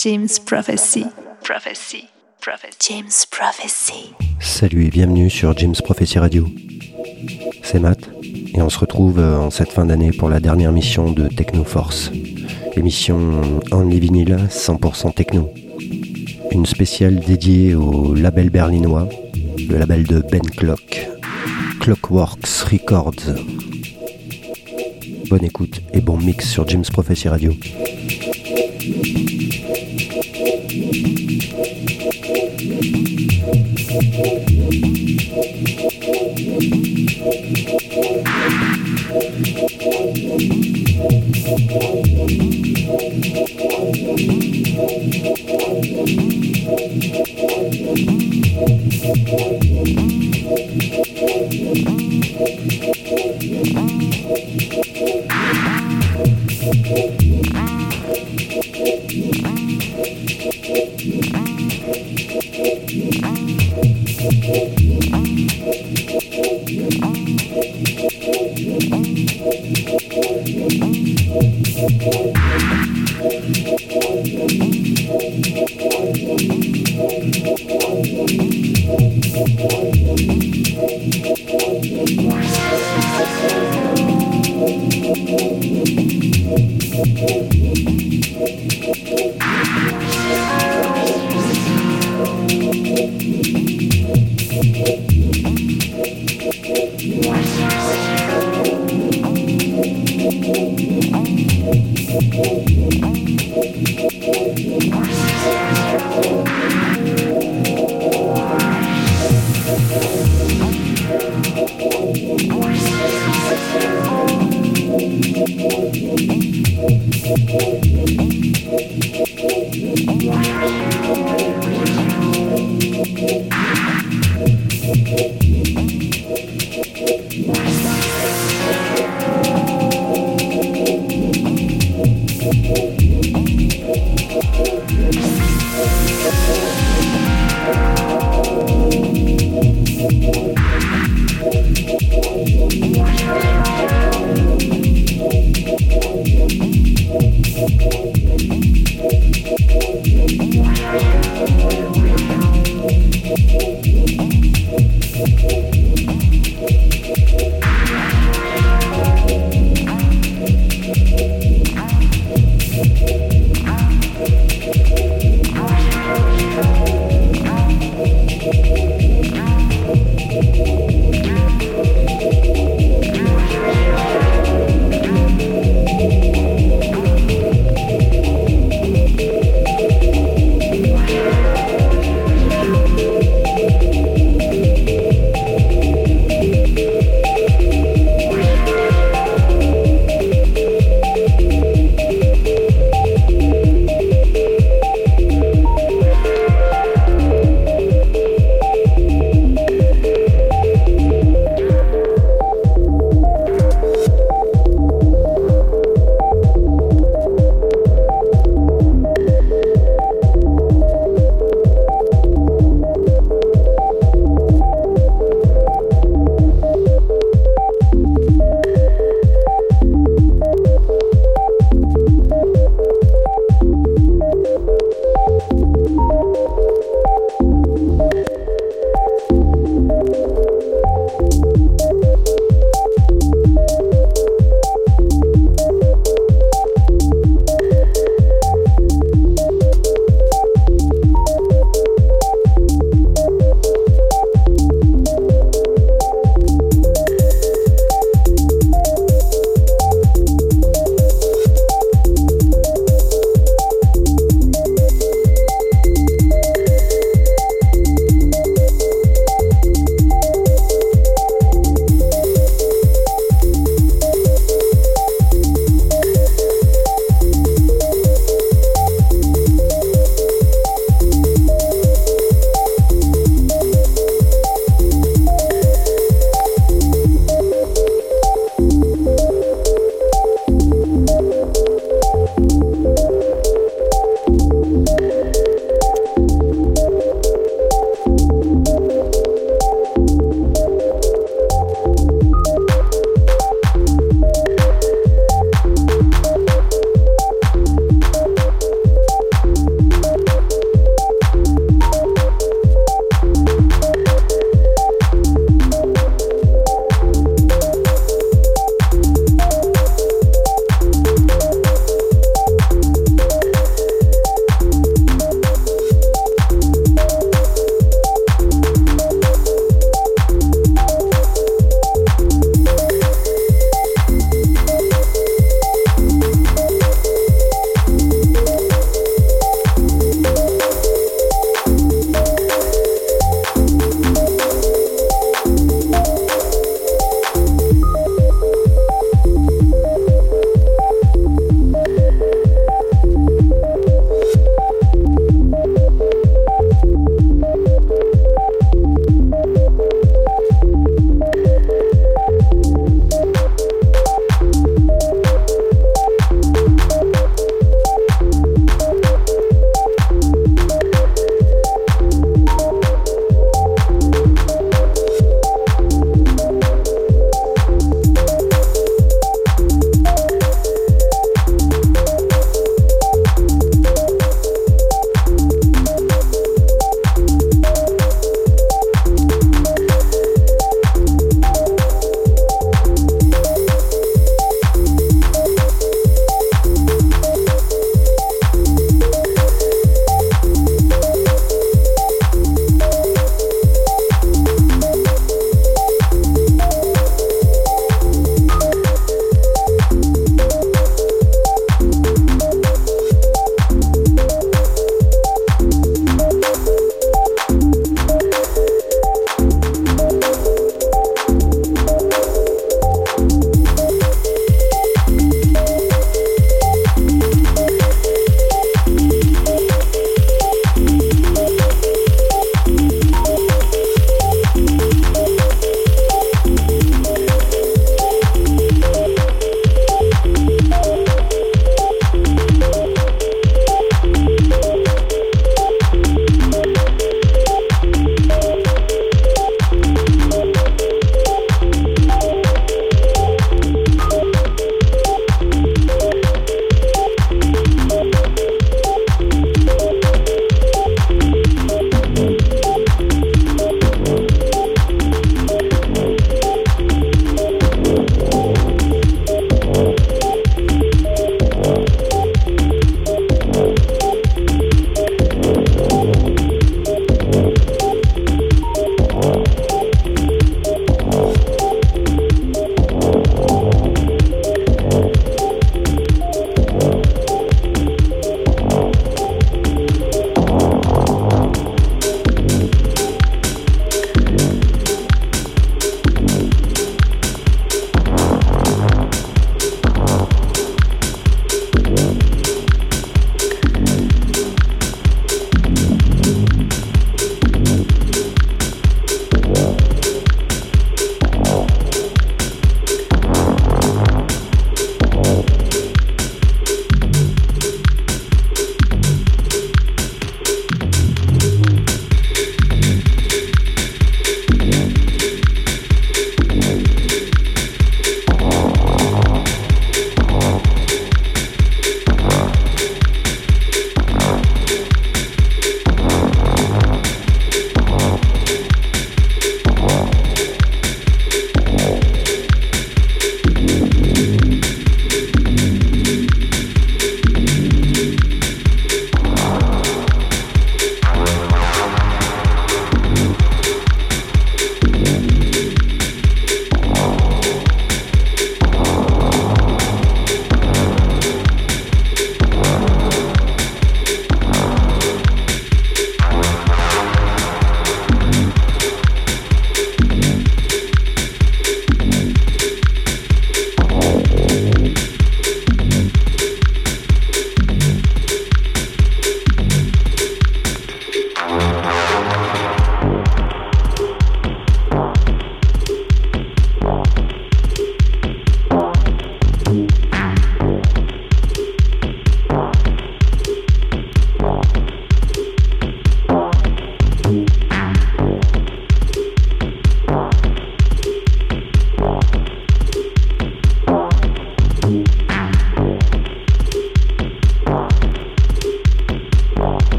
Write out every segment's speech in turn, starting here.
James Prophecy. Prophecy. Prophecy. James Prophecy. Salut et bienvenue sur James Prophecy Radio. C'est Matt et on se retrouve euh, en cette fin d'année pour la dernière mission de Techno Force. Émission Only Vinyl 100% techno. Une spéciale dédiée au label berlinois, le label de Ben Clock, Clockworks Records. Bonne écoute et bon mix sur James Prophecy Radio. Thank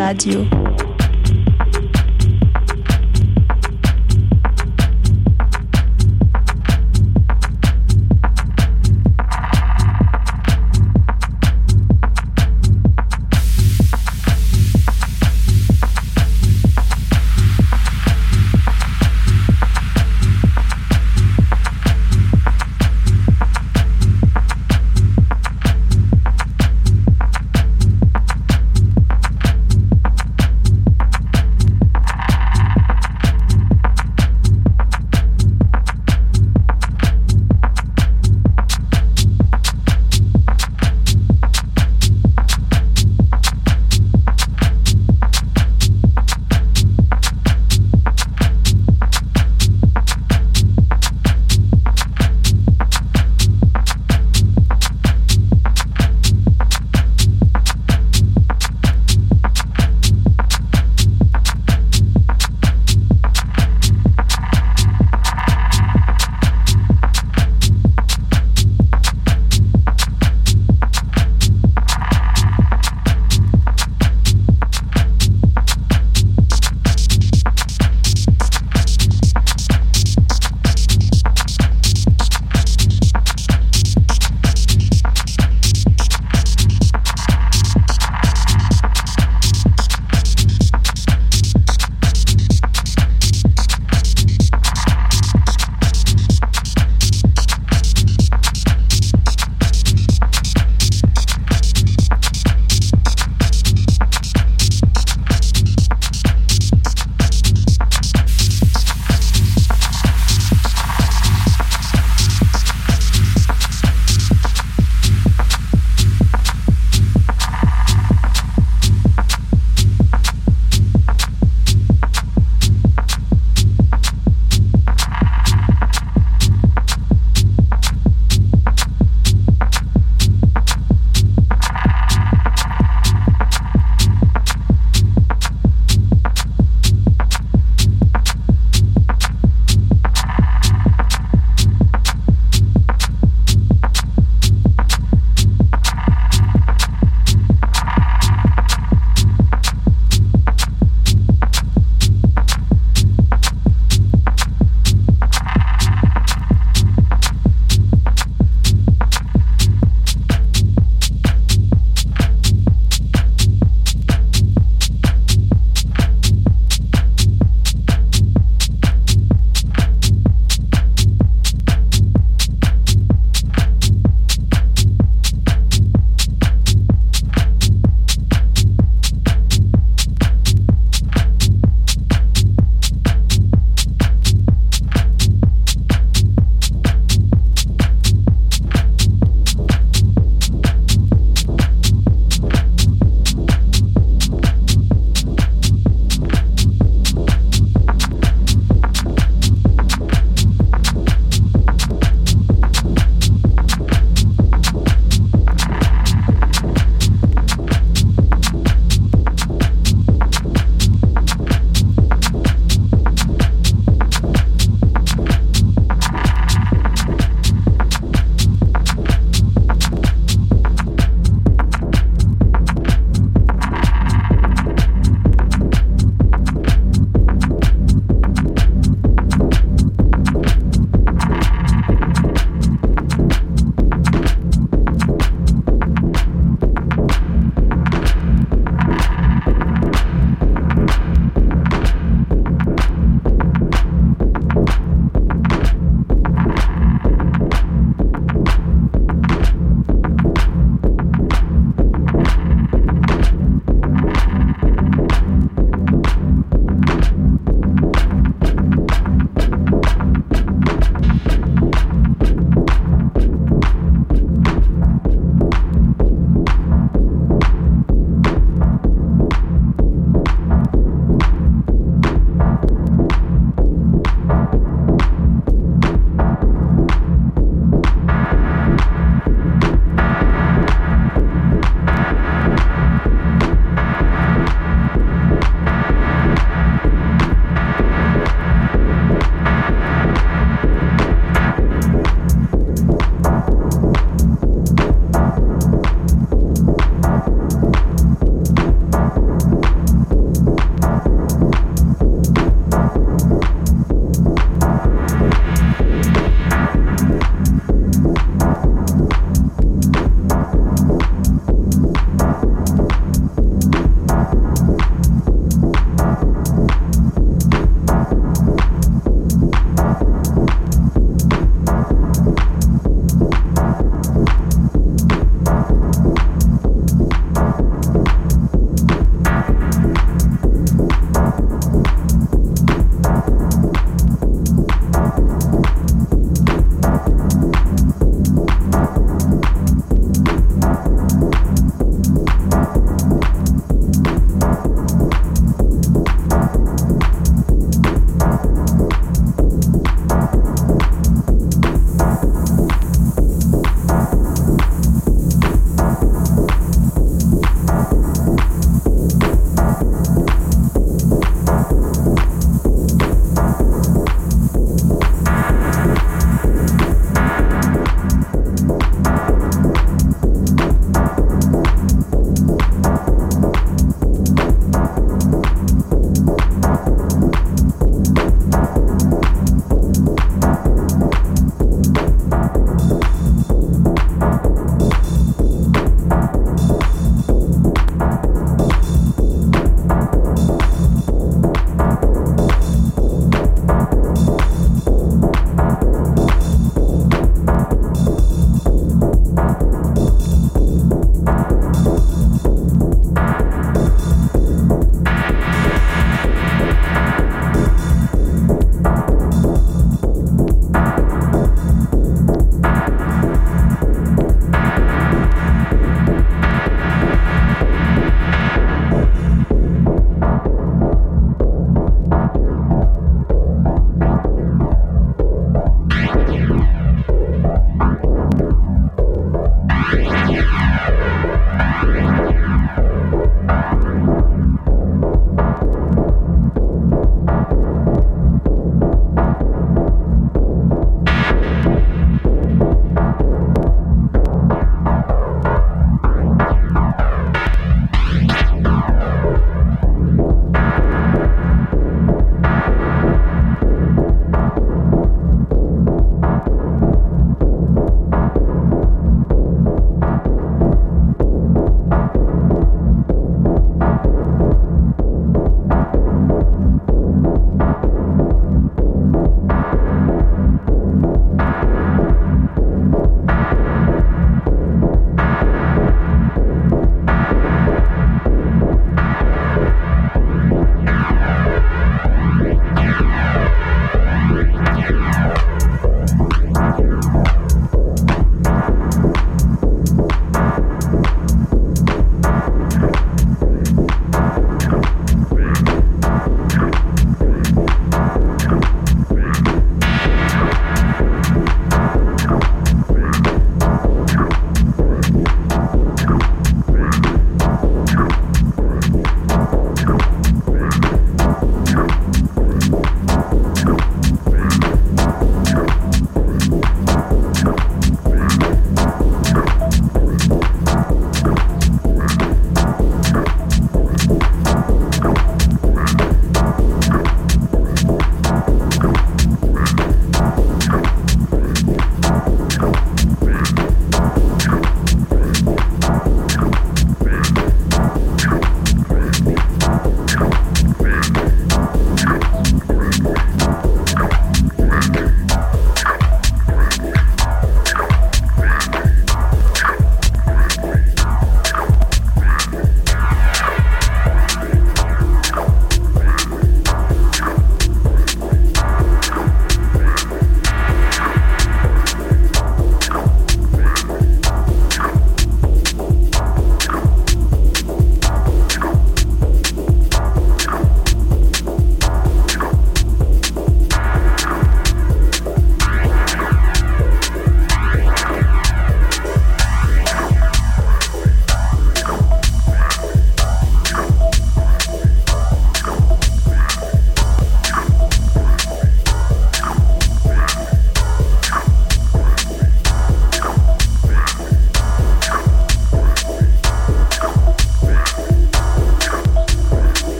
Radio.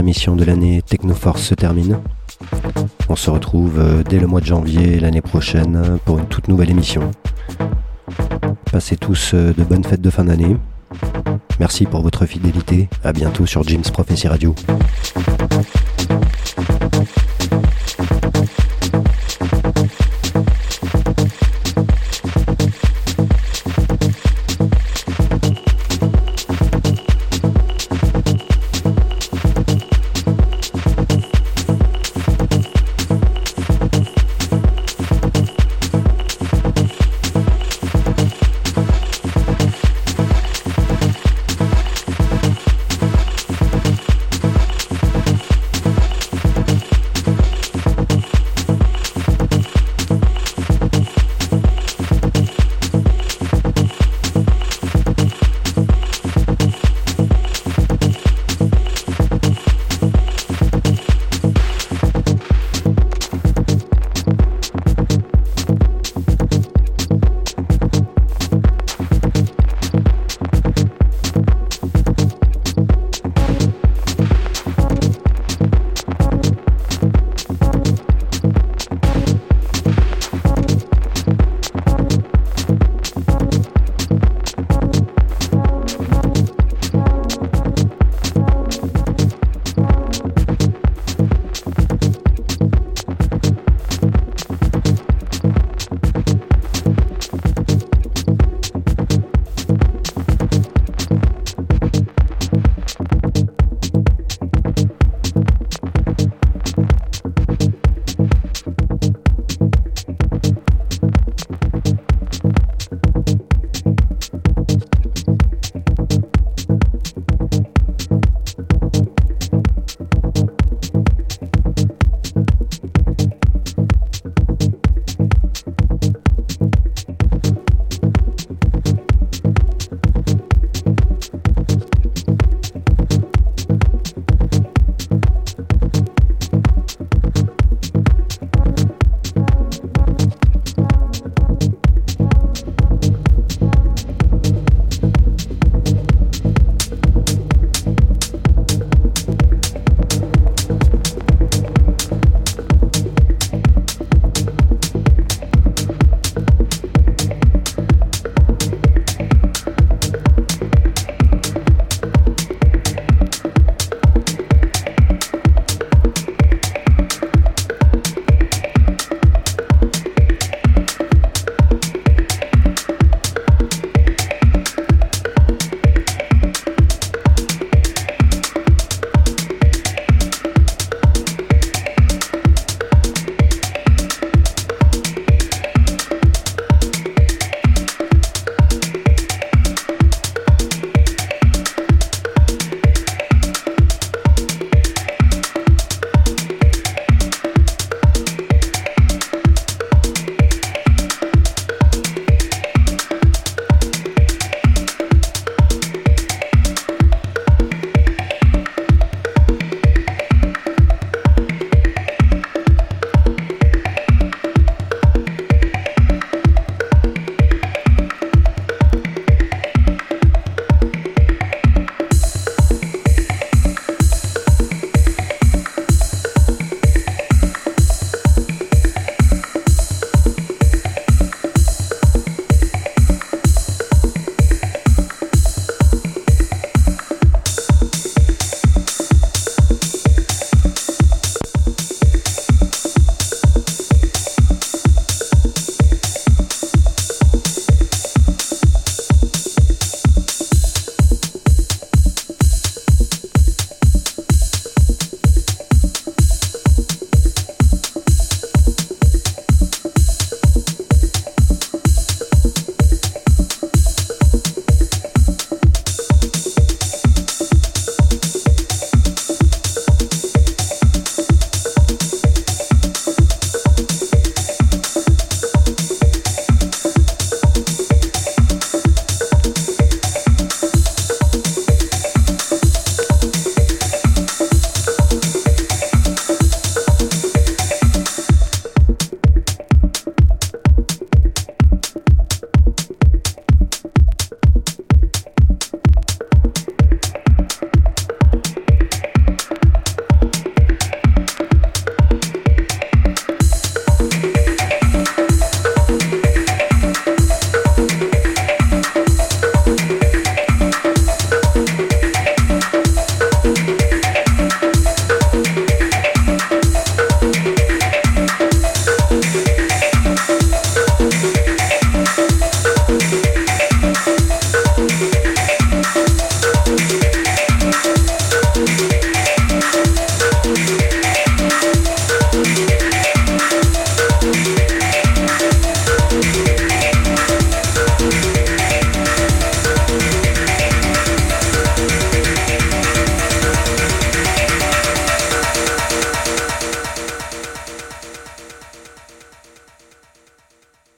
émission de l'année Technoforce se termine. On se retrouve euh, dès le mois de janvier l'année prochaine pour une toute nouvelle émission. Passez tous euh, de bonnes fêtes de fin d'année. Merci pour votre fidélité. À bientôt sur James Prophecy Radio.